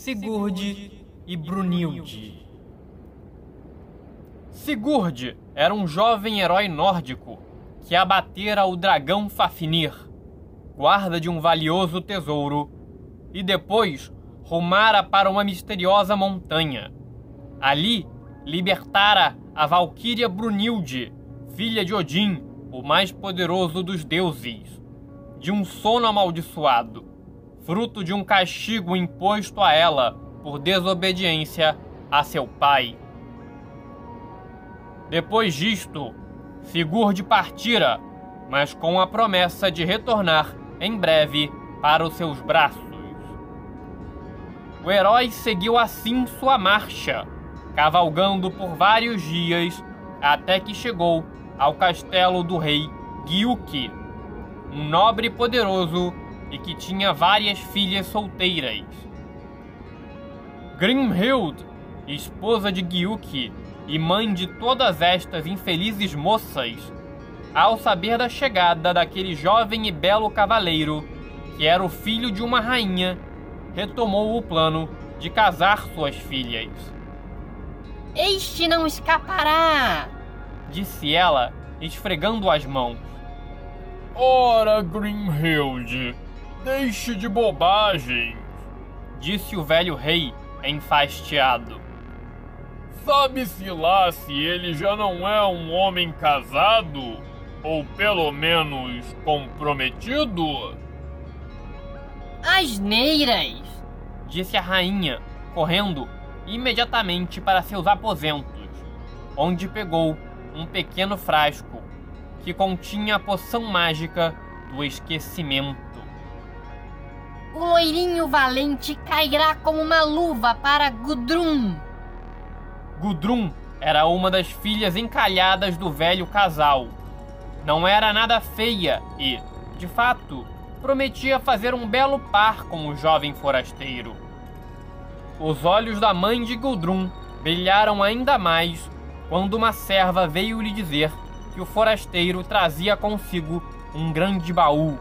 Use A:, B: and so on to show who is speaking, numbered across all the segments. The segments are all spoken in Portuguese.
A: Sigurd e Brunilde.
B: Sigurd era um jovem herói nórdico que abatera o dragão Fafnir, guarda de um valioso tesouro, e depois rumara para uma misteriosa montanha. Ali libertara a valquíria Brunilde, filha de Odin, o mais poderoso dos deuses, de um sono amaldiçoado, fruto de um castigo imposto a ela por desobediência a seu pai. Depois disto, Sigurd partira, mas com a promessa de retornar em breve para os seus braços. O herói seguiu assim sua marcha, cavalgando por vários dias até que chegou ao castelo do rei Giuki, um nobre poderoso e que tinha várias filhas solteiras. Grimhild, esposa de Giuki e mãe de todas estas infelizes moças, ao saber da chegada daquele jovem e belo cavaleiro, que era o filho de uma rainha, retomou o plano de casar suas filhas.
C: Este não escapará!
B: Disse ela, esfregando as mãos.
D: Ora, Grimhild, deixe de bobagem,
B: Disse o velho rei, enfastiado.
D: Sabe-se lá se ele já não é um homem casado? Ou pelo menos comprometido?
C: Asneiras!
B: Disse a rainha, correndo imediatamente para seus aposentos, onde pegou um pequeno frasco que continha a poção mágica do esquecimento.
C: O loirinho valente cairá como uma luva para Gudrun.
B: Gudrun era uma das filhas encalhadas do velho casal. Não era nada feia e, de fato, prometia fazer um belo par com o jovem forasteiro. Os olhos da mãe de Gudrun brilharam ainda mais quando uma serva veio lhe dizer que o forasteiro trazia consigo um grande baú.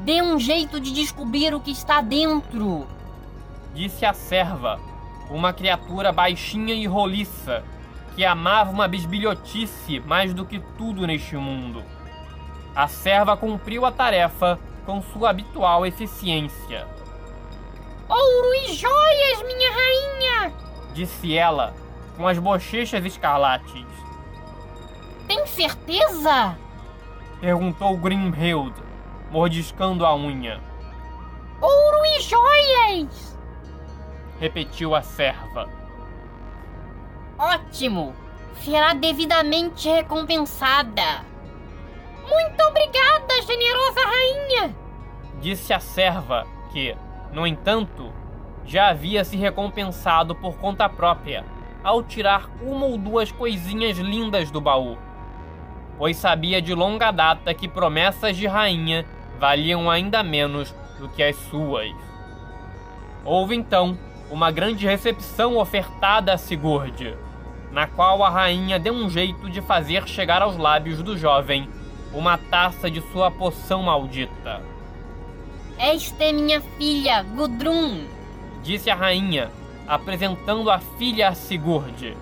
C: Dê um jeito de descobrir o que está dentro.
B: Disse a serva, uma criatura baixinha e roliça, que amava uma bisbilhotice mais do que tudo neste mundo. A serva cumpriu a tarefa com sua habitual eficiência.
C: Ouro e joias, minha rainha!
B: Disse ela, com as bochechas escarlates.
C: Tem certeza?
B: Perguntou Grimhild, mordiscando a unha.
C: Ouro e joias!
B: Repetiu a serva.
C: Ótimo! Será devidamente recompensada. Muito obrigada, generosa rainha!
B: Disse a serva que, no entanto, já havia se recompensado por conta própria ao tirar uma ou duas coisinhas lindas do baú, pois sabia de longa data que promessas de rainha valiam ainda menos do que as suas. Houve então uma grande recepção ofertada a Sigurd, na qual a rainha deu um jeito de fazer chegar aos lábios do jovem uma taça de sua poção maldita.
C: Esta é minha filha, Gudrun.
B: Disse a rainha, apresentando a filha a Sigurd,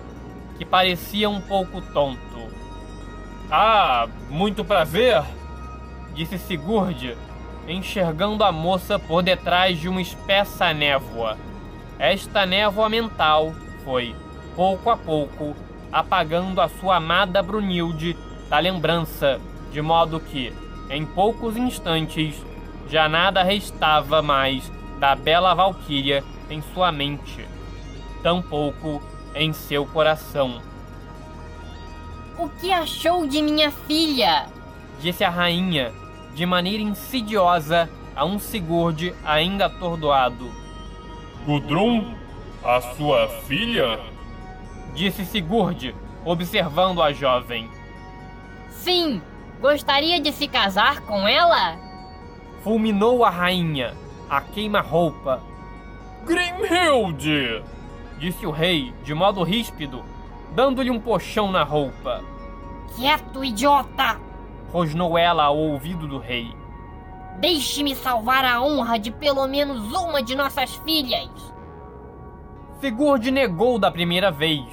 B: que parecia um pouco tonto.
D: Ah, muito prazer,
B: Disse Sigurd, enxergando a moça por detrás de uma espessa névoa. Esta névoa mental foi, pouco a pouco, apagando a sua amada Brunilde da lembrança, de modo que, em poucos instantes, já nada restava mais da bela valquíria em sua mente, tampouco em seu coração.
C: O que achou de minha filha?
B: Disse a rainha, de maneira insidiosa, a um Sigurd ainda atordoado.
D: Gudrun, a sua filha?
B: Disse Sigurd, observando a jovem.
C: Sim, gostaria de se casar com ela?
B: Fulminou a rainha, a queima-roupa.
D: Grimhild!
B: Disse o rei, de modo ríspido, dando-lhe um puxão na roupa.
C: Quieto, idiota!
B: Rosnou ela ao ouvido do rei.
C: Deixe-me salvar a honra de pelo menos uma de nossas filhas.
B: Sigurd negou da primeira vez,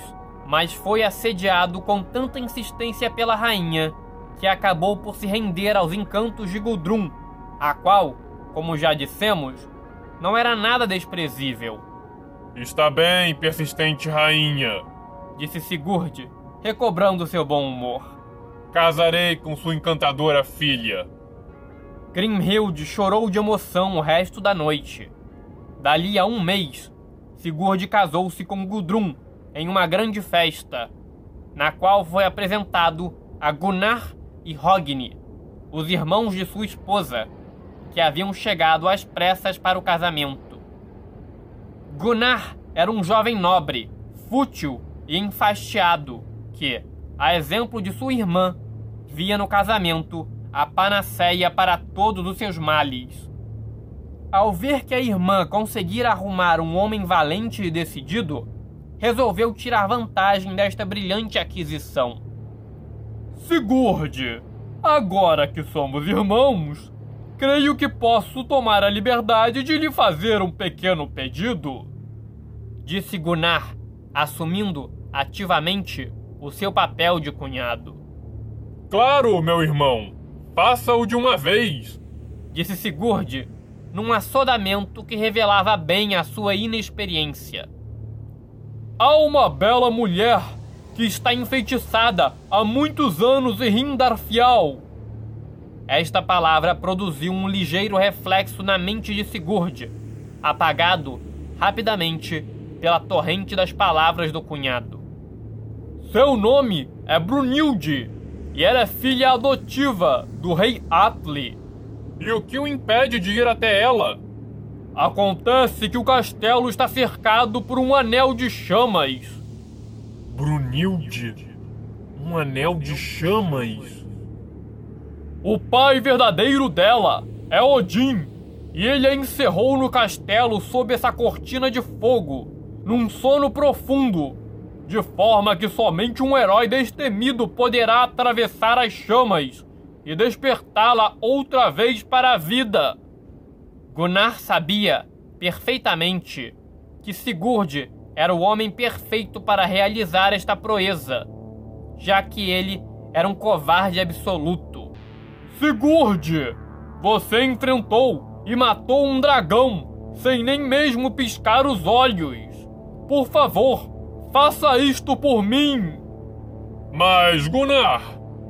B: mas foi assediado com tanta insistência pela rainha que acabou por se render aos encantos de Gudrun, a qual, como já dissemos, não era nada desprezível.
D: Está bem, persistente rainha,
B: disse Sigurd, recobrando seu bom humor.
D: Casarei com sua encantadora filha.
B: Grimhild chorou de emoção o resto da noite. Dali a um mês, Sigurd casou-se com Gudrun em uma grande festa, na qual foi apresentado a Gunnar e Hogni, os irmãos de sua esposa, que haviam chegado às pressas para o casamento. Gunnar era um jovem nobre, fútil e enfastiado, que, a exemplo de sua irmã, via no casamento a panaceia para todos os seus males. Ao ver que a irmã conseguira arrumar um homem valente e decidido, resolveu tirar vantagem desta brilhante aquisição.
D: Sigurd, agora que somos irmãos, creio que posso tomar a liberdade de lhe fazer um pequeno pedido.
B: Disse Gunnar, assumindo ativamente o seu papel de cunhado.
D: Claro, meu irmão, faça-o de uma vez,
B: disse Sigurd, num assodamento que revelava bem a sua inexperiência.
D: Há uma bela mulher que está enfeitiçada há muitos anos em Rindarfial.
B: Esta palavra produziu um ligeiro reflexo na mente de Sigurd, apagado rapidamente pela torrente das palavras do cunhado.
D: Seu nome é Brunilde e ela é filha adotiva do rei Atli. E o que o impede de ir até ela? Acontece que o castelo está cercado por um anel de chamas. Brunilde? Um anel de chamas? O pai verdadeiro dela é Odin, e ele a encerrou no castelo sob essa cortina de fogo, num sono profundo, de forma que somente um herói destemido poderá atravessar as chamas e despertá-la outra vez para a vida.
B: Gunnar sabia perfeitamente que Sigurd era o homem perfeito para realizar esta proeza, já que ele era um covarde absoluto.
D: Sigurd, você enfrentou e matou um dragão sem nem mesmo piscar os olhos. Por favor, faça isto por mim. Mas, Gunnar,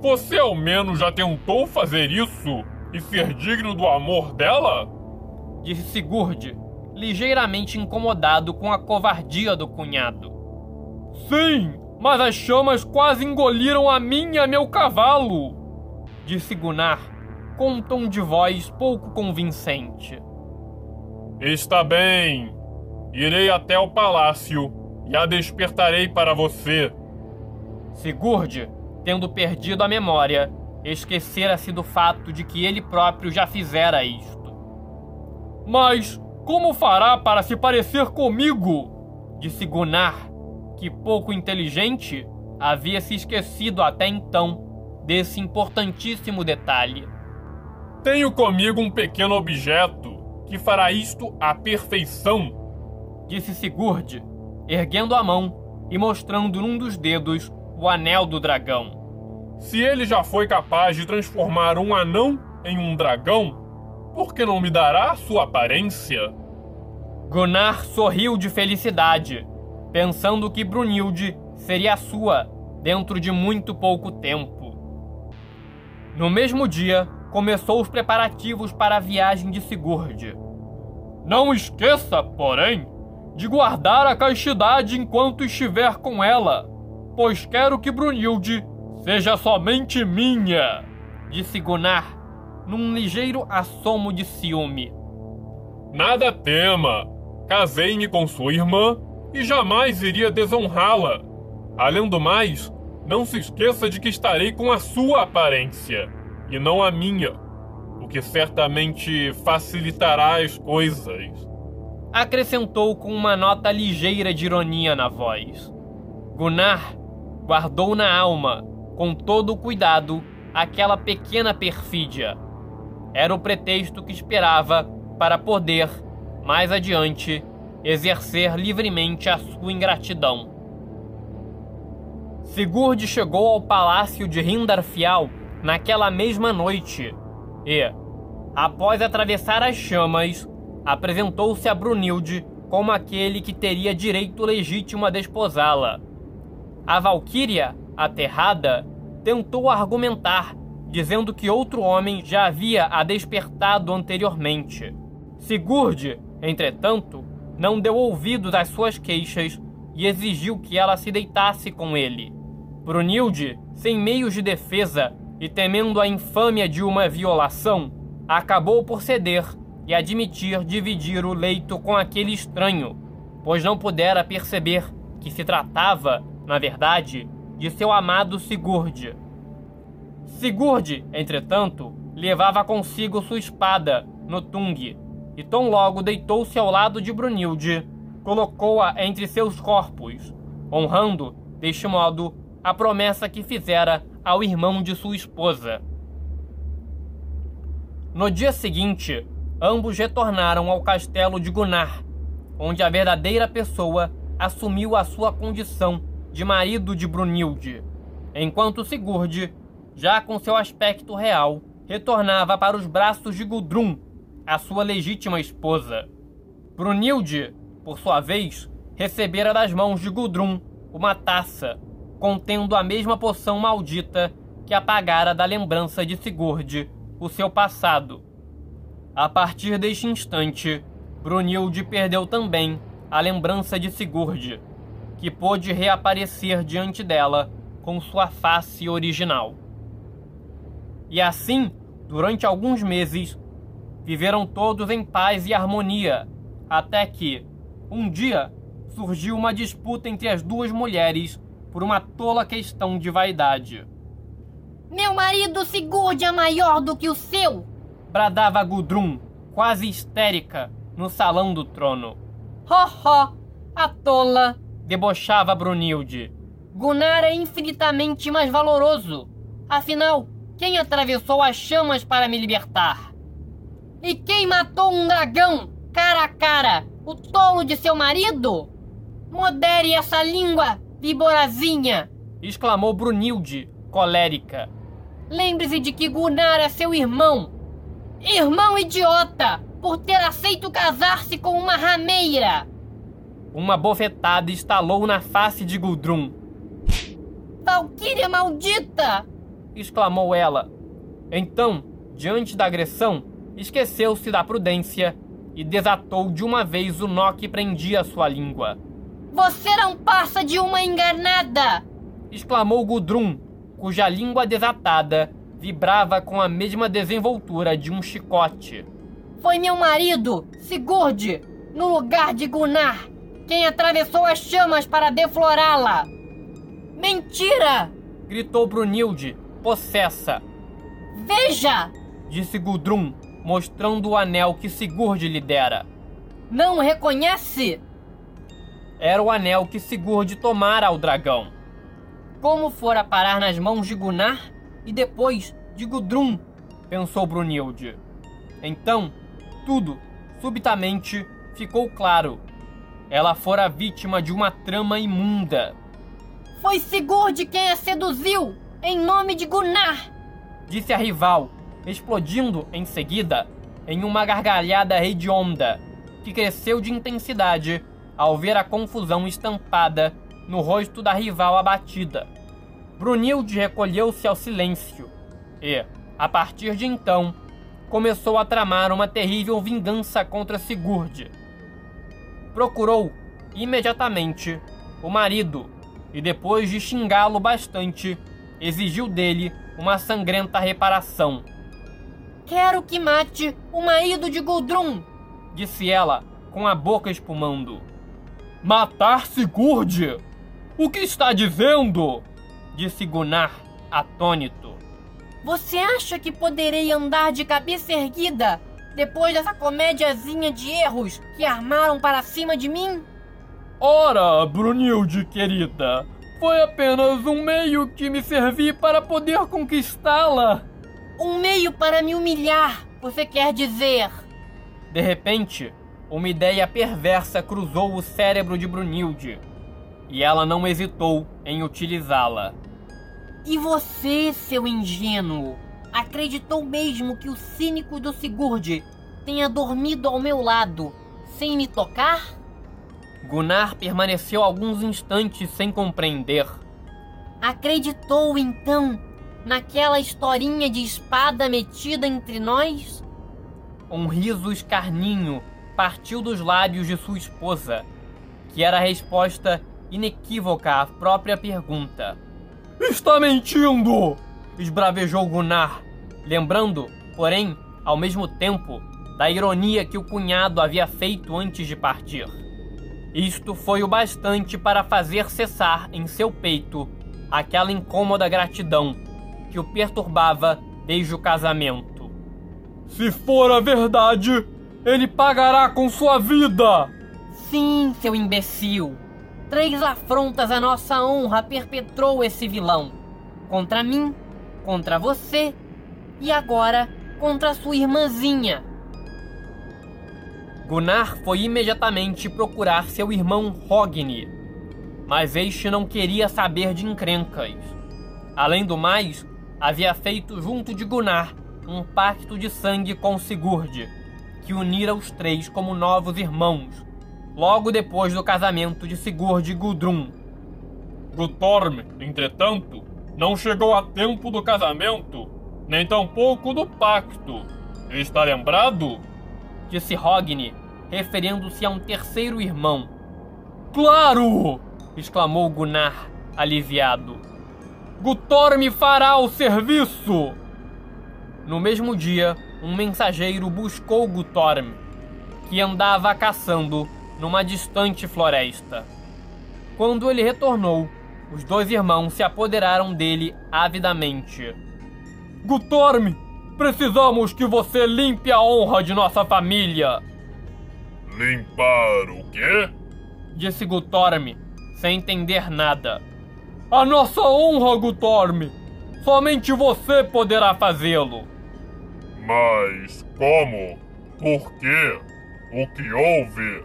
D: você ao menos já tentou fazer isso e ser digno do amor dela?
B: disse Sigurd, ligeiramente incomodado com a covardia do cunhado.
D: Sim, mas as chamas quase engoliram a mim e a meu cavalo,
B: disse Gunnar, com um tom de voz pouco convincente.
D: Está bem. Irei até o palácio e a despertarei para você.
B: Sigurd, tendo perdido a memória, esquecera-se do fato de que ele próprio já fizera isto.
D: Mas como fará para se parecer comigo?
B: Disse Gunnar, que pouco inteligente havia se esquecido até então desse importantíssimo detalhe.
D: Tenho comigo um pequeno objeto que fará isto à perfeição,
B: disse Sigurd, erguendo a mão e mostrando num dos dedos o anel do dragão.
D: Se ele já foi capaz de transformar um anão em um dragão, por que não me dará sua aparência?
B: Gunnar sorriu de felicidade, pensando que Brunilde seria sua dentro de muito pouco tempo. No mesmo dia, começou os preparativos para a viagem de Sigurd.
D: Não esqueça, porém, de guardar a castidade enquanto estiver com ela, pois quero que Brunilde seja somente minha,
B: disse Gunnar, num ligeiro assomo de ciúme.
D: Nada tema. Casei-me com sua irmã e jamais iria desonrá-la. Além do mais, não se esqueça de que estarei com a sua aparência e não a minha, o que certamente facilitará as coisas.
B: Acrescentou com uma nota ligeira de ironia na voz. Gunnar guardou na alma, com todo o cuidado, aquela pequena perfídia. Era o pretexto que esperava para poder, mais adiante, exercer livremente a sua ingratidão. Sigurd chegou ao palácio de Rindarfial naquela mesma noite e, após atravessar as chamas, apresentou-se a Brunilde como aquele que teria direito legítimo a desposá-la. A Valquíria, aterrada, tentou argumentar, dizendo que outro homem já havia a despertado anteriormente. Sigurd, entretanto, não deu ouvidos às suas queixas e exigiu que ela se deitasse com ele. Brunilde, sem meios de defesa e temendo a infâmia de uma violação, acabou por ceder e admitir dividir o leito com aquele estranho, pois não pudera perceber que se tratava, na verdade, de seu amado Sigurd. Sigurd, entretanto, levava consigo sua espada, Notung, e tão logo deitou-se ao lado de Brunilde, colocou-a entre seus corpos, honrando, deste modo, a promessa que fizera ao irmão de sua esposa. No dia seguinte, ambos retornaram ao castelo de Gunnar, onde a verdadeira pessoa assumiu a sua condição de marido de Brunilde, enquanto Sigurd, já com seu aspecto real, retornava para os braços de Gudrun, a sua legítima esposa. Brunilde, por sua vez, recebera das mãos de Gudrun uma taça contendo a mesma poção maldita que apagara da lembrança de Sigurd o seu passado. A partir deste instante, Brunilde perdeu também a lembrança de Sigurd, que pôde reaparecer diante dela com sua face original. E assim, durante alguns meses, viveram todos em paz e harmonia, até que, um dia, surgiu uma disputa entre as duas mulheres por uma tola questão de vaidade.
C: Meu marido Sigurd é maior do que o seu!
B: Bradava Gudrun, quase histérica, no salão do trono.
C: Ho, ho! A tola!
B: Debochava Brunilde.
C: Gunnar é infinitamente mais valoroso. Afinal, quem atravessou as chamas para me libertar? E quem matou um dragão, cara a cara? O tolo de seu marido? Modere essa língua, Viborazinha!
B: exclamou Brunilde, colérica.
C: Lembre-se de que Gunnar é seu irmão. Irmão idiota! Por ter aceito casar-se com uma rameira!
B: Uma bofetada estalou na face de Gudrun.
C: Valquíria maldita!
B: exclamou ela. Então, diante da agressão, esqueceu-se da prudência e desatou de uma vez o nó que prendia sua língua.
C: Você não passa de uma enganada!
B: exclamou Gudrun, cuja língua desatada vibrava com a mesma desenvoltura de um chicote.
C: Foi meu marido, Sigurd, no lugar de Gunnar, quem atravessou as chamas para deflorá-la. Mentira!
B: gritou Brunilde, possessa.
C: Veja!
B: disse Gudrun, mostrando o anel que Sigurd lhe dera.
C: Não reconhece?
B: era o anel que Sigurd tomara ao dragão. Como fora parar nas mãos de Gunnar e depois de Gudrun, pensou Brunilde. Então, tudo, subitamente, ficou claro. Ela fora vítima de uma trama imunda.
C: Foi Sigurd quem a seduziu, em nome de Gunnar!
B: Disse a rival, explodindo em seguida em uma gargalhada hedionda, que cresceu de intensidade ao ver a confusão estampada no rosto da rival abatida. Brunilde recolheu-se ao silêncio e, a partir de então, começou a tramar uma terrível vingança contra Sigurd. Procurou, imediatamente, o marido e, depois de xingá-lo bastante, exigiu dele uma sangrenta reparação.
C: Quero que mate o marido de Gudrun,
B: disse ela, com a boca espumando.
D: Matar Sigurd? O que está dizendo?
B: Disse Gunnar, atônito.
C: Você acha que poderei andar de cabeça erguida depois dessa comédiazinha de erros que armaram para cima de mim?
D: Ora, Brunilde querida, foi apenas um meio que me servi para poder conquistá-la.
C: Um meio para me humilhar, você quer dizer?
B: De repente, uma ideia perversa cruzou o cérebro de Brunilde e ela não hesitou em utilizá-la.
C: E você, seu ingênuo, acreditou mesmo que o cínico do Sigurd tenha dormido ao meu lado sem me tocar?
B: Gunnar permaneceu alguns instantes sem compreender.
C: Acreditou então naquela historinha de espada metida entre nós?
B: Um riso escarninho partiu dos lábios de sua esposa, que era a resposta inequívoca à própria pergunta.
D: Está mentindo!
B: esbravejou Gunnar, lembrando, porém, ao mesmo tempo, da ironia que o cunhado havia feito antes de partir. Isto foi o bastante para fazer cessar em seu peito aquela incômoda gratidão que o perturbava desde o casamento.
D: Se for a verdade, ele pagará com sua vida!
C: Sim, seu imbecil! Três afrontas à nossa honra perpetrou esse vilão. Contra mim, contra você e agora contra sua irmãzinha.
B: Gunnar foi imediatamente procurar seu irmão Hogni, mas este não queria saber de encrencas. Além do mais, havia feito junto de Gunnar um pacto de sangue com Sigurd, que unira os três como novos irmãos, logo depois do casamento de Sigurd e Gudrun.
D: Gutorm, entretanto, não chegou a tempo do casamento, nem tampouco do pacto. Está lembrado?
B: Disse Hogni, referindo-se a um terceiro irmão.
D: Claro!
B: exclamou Gunnar, aliviado.
D: Gutorm fará o serviço!
B: No mesmo dia, um mensageiro buscou Gutorm, que andava caçando numa distante floresta. Quando ele retornou, os dois irmãos se apoderaram dele avidamente.
D: Gutorm, precisamos que você limpe a honra de nossa família.
E: Limpar o quê?
B: Disse Gutorm, sem entender nada.
D: A nossa honra, Gutorm! Somente você poderá fazê-lo.
E: Mas como? Por quê? O que houve?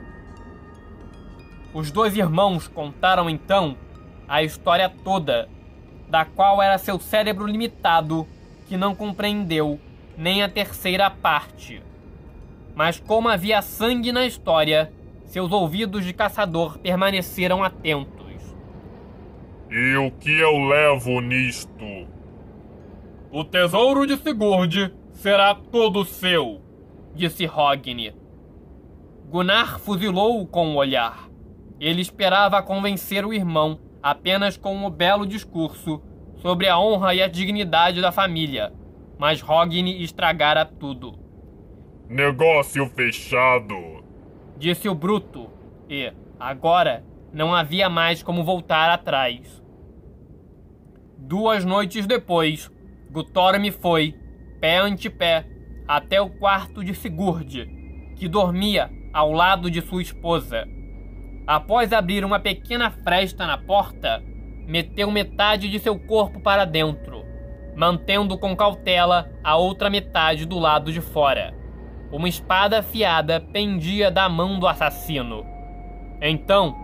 B: Os dois irmãos contaram então a história toda, da qual era seu cérebro limitado que não compreendeu nem a terceira parte. Mas como havia sangue na história, seus ouvidos de caçador permaneceram atentos.
E: E o que eu levo nisto?
D: O tesouro de Sigurd será todo seu,
B: disse Hogni. Gunnar fuzilou-o com o olhar. Ele esperava convencer o irmão apenas com um belo discurso sobre a honra e a dignidade da família, mas Hogni estragara tudo.
E: Negócio fechado,
B: disse o bruto, e, agora, não havia mais como voltar atrás. Duas noites depois, Gutorm foi, pé ante pé, até o quarto de Sigurd, que dormia ao lado de sua esposa. Após abrir uma pequena fresta na porta, meteu metade de seu corpo para dentro, mantendo com cautela a outra metade do lado de fora. Uma espada afiada pendia da mão do assassino. Então,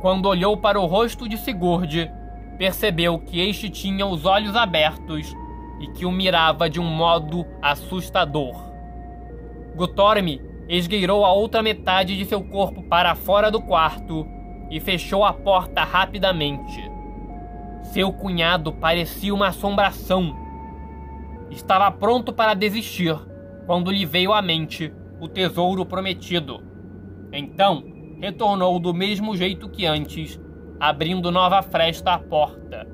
B: quando olhou para o rosto de Sigurd, percebeu que este tinha os olhos abertos e que o mirava de um modo assustador. Gutorm esgueirou a outra metade de seu corpo para fora do quarto e fechou a porta rapidamente. Seu cunhado parecia uma assombração. Estava pronto para desistir quando lhe veio à mente o tesouro prometido. Então, retornou do mesmo jeito que antes, abrindo nova fresta à porta.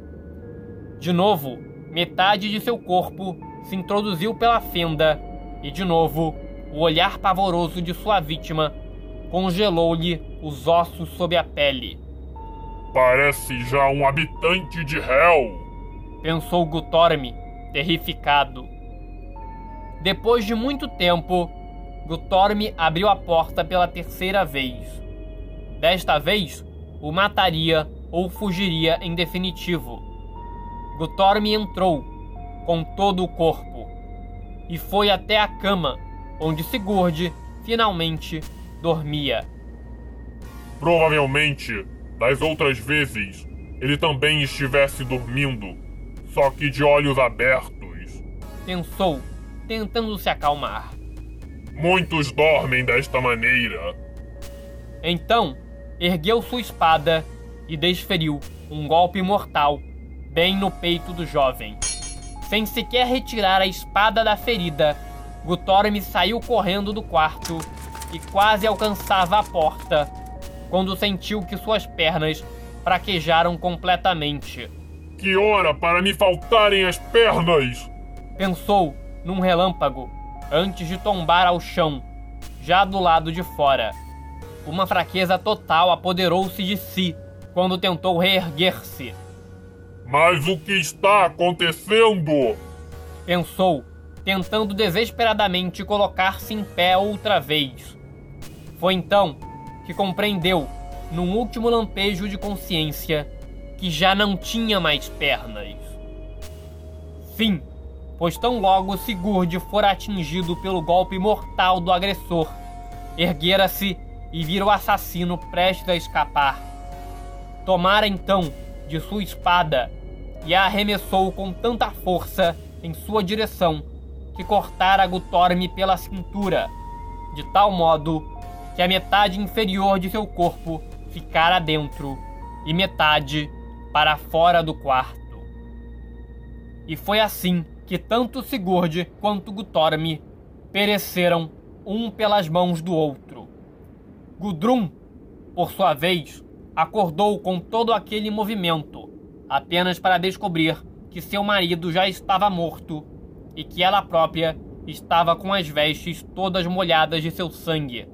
B: De novo, metade de seu corpo se introduziu pela fenda e, de novo, o olhar pavoroso de sua vítima congelou-lhe os ossos sob a pele.
E: Parece já um habitante de Hell,
B: pensou Gutorme, terrificado. Depois de muito tempo, Gutorme abriu a porta pela terceira vez. Desta vez, o mataria ou fugiria em definitivo. Gutorme entrou, com todo o corpo, e foi até a cama, onde Sigurd finalmente dormia.
E: Provavelmente, das outras vezes, ele também estivesse dormindo, só que de olhos abertos.
B: Pensou, tentando se acalmar.
E: Muitos dormem desta maneira.
B: Então, ergueu sua espada e desferiu um golpe mortal bem no peito do jovem. Sem sequer retirar a espada da ferida, Gutorme saiu correndo do quarto e quase alcançava a porta quando sentiu que suas pernas fraquejaram completamente.
E: Que hora para me faltarem as pernas!
B: Pensou num relâmpago antes de tombar ao chão, já do lado de fora. Uma fraqueza total apoderou-se de si quando tentou reerguer-se.
E: Mas o que está acontecendo?
B: Pensou, tentando desesperadamente colocar-se em pé outra vez. Foi então que compreendeu, num último lampejo de consciência, que já não tinha mais pernas. Fim, pois tão logo Sigurd fora atingido pelo golpe mortal do agressor, erguera-se e vira o assassino prestes a escapar. Tomara então de sua espada e a arremessou com tanta força em sua direção que cortara Gutorme pela cintura, de tal modo que a metade inferior de seu corpo ficara dentro e metade para fora do quarto. E foi assim que tanto Sigurd quanto Gutorme pereceram um pelas mãos do outro. Gudrun, por sua vez, acordou com todo aquele movimento, apenas para descobrir que seu marido já estava morto e que ela própria estava com as vestes todas molhadas de seu sangue.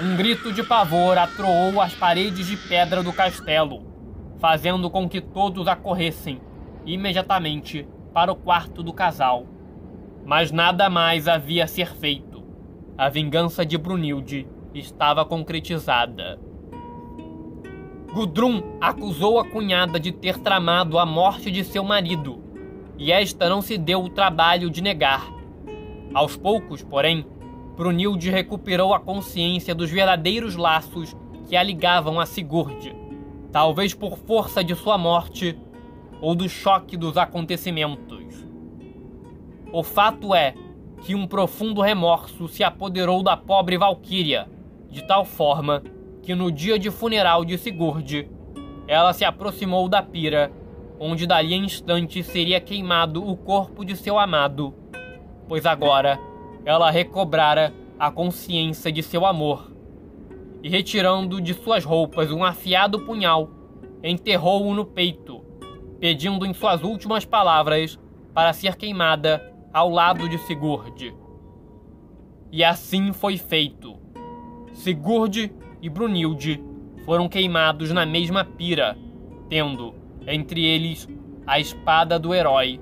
B: Um grito de pavor atroou as paredes de pedra do castelo, fazendo com que todos acorressem imediatamente para o quarto do casal. Mas nada mais havia a ser feito. A vingança de Brunilde estava concretizada. Gudrun acusou a cunhada de ter tramado a morte de seu marido, e esta não se deu o trabalho de negar. Aos poucos, porém, Brunilde recuperou a consciência dos verdadeiros laços que a ligavam a Sigurd, talvez por força de sua morte ou do choque dos acontecimentos. O fato é que um profundo remorso se apoderou da pobre Valquíria, de tal forma que no dia de funeral de Sigurd, ela se aproximou da pira, onde dali a instante seria queimado o corpo de seu amado, pois agora ela recobrara a consciência de seu amor. E retirando de suas roupas um afiado punhal, enterrou-o no peito, pedindo em suas últimas palavras para ser queimada ao lado de Sigurd. E assim foi feito. Sigurd e Brunilde foram queimados na mesma pira, tendo entre eles a espada do herói,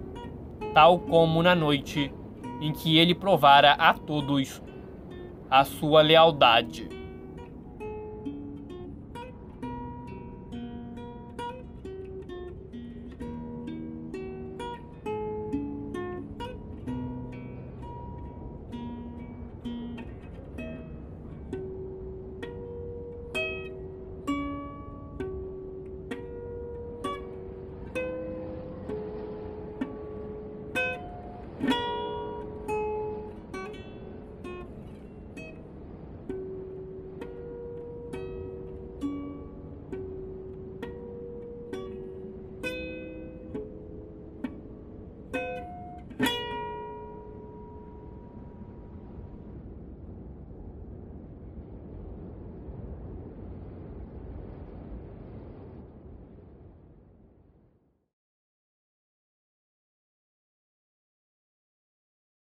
B: tal como na noite em que ele provara a todos a sua lealdade.